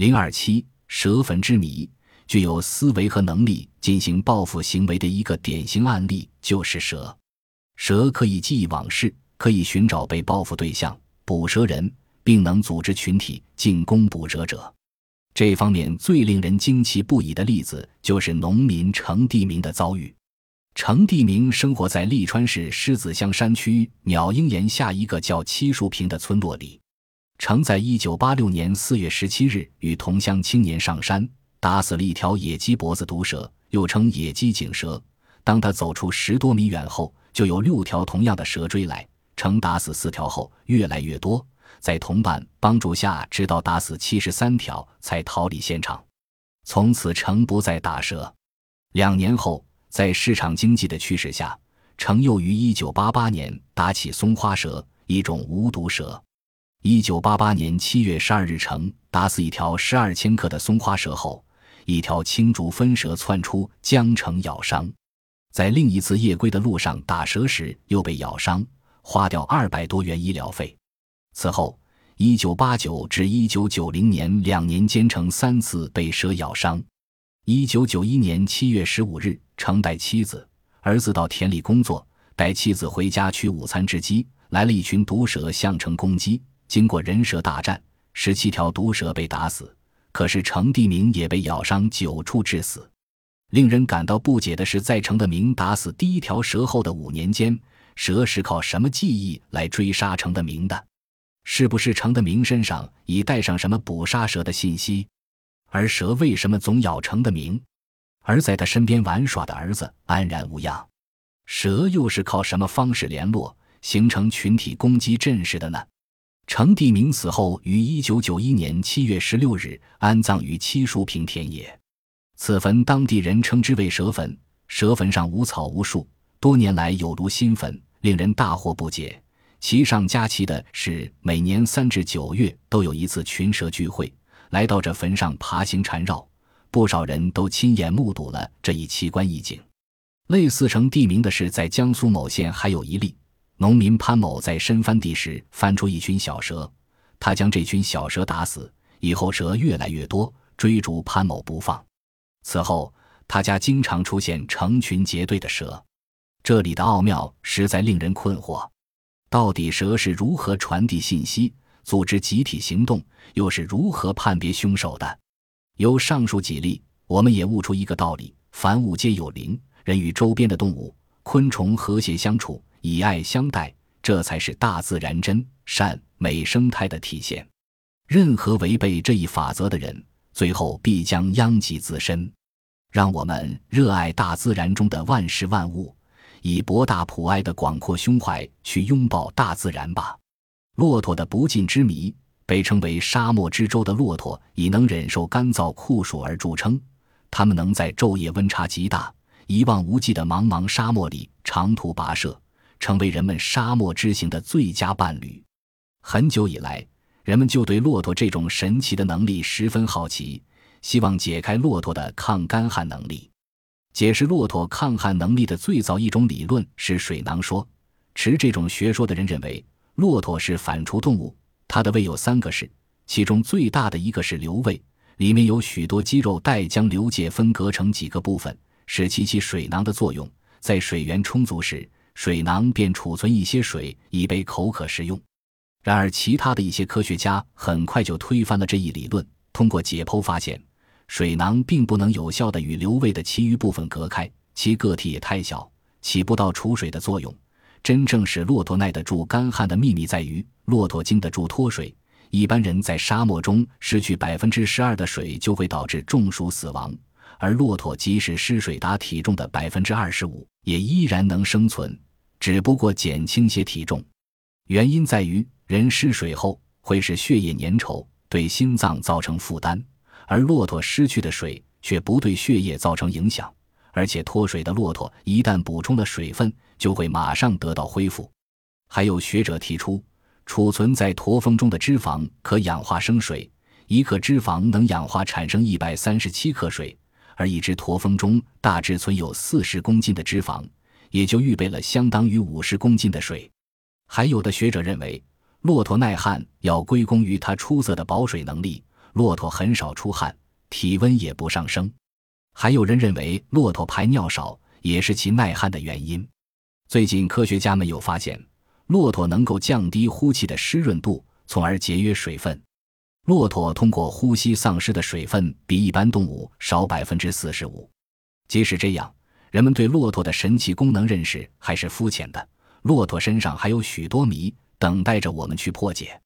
零二七蛇坟之谜，具有思维和能力进行报复行为的一个典型案例就是蛇。蛇可以记忆往事，可以寻找被报复对象、捕蛇人，并能组织群体进攻捕蛇者。这方面最令人惊奇不已的例子，就是农民程地明的遭遇。程地明生活在利川市狮子乡山区鸟鹰岩下一个叫七树坪的村落里。程在一九八六年四月十七日与同乡青年上山，打死了一条野鸡脖子毒蛇，又称野鸡颈蛇。当他走出十多米远后，就有六条同样的蛇追来。程打死四条后，越来越多，在同伴帮助下，直到打死七十三条，才逃离现场。从此，程不再打蛇。两年后，在市场经济的驱使下，程又于一九八八年打起松花蛇，一种无毒蛇。一九八八年七月十二日，成打死一条十二千克的松花蛇后，一条青竹分蛇窜出，将城咬伤。在另一次夜归的路上打蛇时，又被咬伤，花掉二百多元医疗费。此后，一九八九至一九九零年两年间，成三次被蛇咬伤。一九九一年七月十五日，程带妻子、儿子到田里工作，带妻子回家取午餐之机，来了一群毒蛇向城攻击。经过人蛇大战，十七条毒蛇被打死，可是程地明也被咬伤九处致死。令人感到不解的是，在程的明打死第一条蛇后的五年间，蛇是靠什么记忆来追杀程的明的？是不是程的明身上已带上什么捕杀蛇的信息？而蛇为什么总咬程的明？而在他身边玩耍的儿子安然无恙？蛇又是靠什么方式联络，形成群体攻击阵势的呢？程地明死后于一九九一年七月十六日安葬于七树坪田野，此坟当地人称之为蛇坟。蛇坟上无草无树，多年来有如新坟，令人大惑不解。其上加奇的是，每年三至九月都有一次群蛇聚会，来到这坟上爬行缠绕，不少人都亲眼目睹了这一奇观异景。类似成地名的是，在江苏某县还有一例。农民潘某在深翻地时翻出一群小蛇，他将这群小蛇打死以后，蛇越来越多，追逐潘某不放。此后，他家经常出现成群结队的蛇。这里的奥妙实在令人困惑：到底蛇是如何传递信息、组织集体行动，又是如何判别凶手的？由上述几例，我们也悟出一个道理：凡物皆有灵，人与周边的动物、昆虫和谐相处。以爱相待，这才是大自然真善美生态的体现。任何违背这一法则的人，最后必将殃及自身。让我们热爱大自然中的万事万物，以博大普爱的广阔胸怀去拥抱大自然吧。骆驼的不尽之谜，被称为沙漠之舟的骆驼，以能忍受干燥酷暑而著称。它们能在昼夜温差极大、一望无际的茫茫沙漠里长途跋涉。成为人们沙漠之行的最佳伴侣。很久以来，人们就对骆驼这种神奇的能力十分好奇，希望解开骆驼的抗干旱能力。解释骆驼抗旱能力的最早一种理论是水囊说。持这种学说的人认为，骆驼是反刍动物，它的胃有三个室，其中最大的一个是瘤胃，里面有许多肌肉带将瘤界分隔成几个部分，使其起水囊的作用。在水源充足时，水囊便储存一些水，以备口渴时用。然而，其他的一些科学家很快就推翻了这一理论。通过解剖发现，水囊并不能有效地与瘤胃的其余部分隔开，其个体也太小，起不到储水的作用。真正使骆驼耐得住干旱的秘密在于，骆驼经得住脱水。一般人在沙漠中失去百分之十二的水，就会导致中暑死亡，而骆驼即使失水达体重的百分之二十五，也依然能生存。只不过减轻些体重，原因在于人失水后会使血液粘稠，对心脏造成负担，而骆驼失去的水却不对血液造成影响，而且脱水的骆驼一旦补充了水分，就会马上得到恢复。还有学者提出，储存在驼峰中的脂肪可氧化生水，一克脂肪能氧化产生一百三十七克水，而一只驼峰中大致存有四十公斤的脂肪。也就预备了相当于五十公斤的水。还有的学者认为，骆驼耐旱要归功于它出色的保水能力。骆驼很少出汗，体温也不上升。还有人认为骆驼排尿少也是其耐旱的原因。最近科学家们又发现，骆驼能够降低呼气的湿润度，从而节约水分。骆驼通过呼吸丧失的水分比一般动物少百分之四十五。即使这样，人们对骆驼的神奇功能认识还是肤浅的。骆驼身上还有许多谜等待着我们去破解。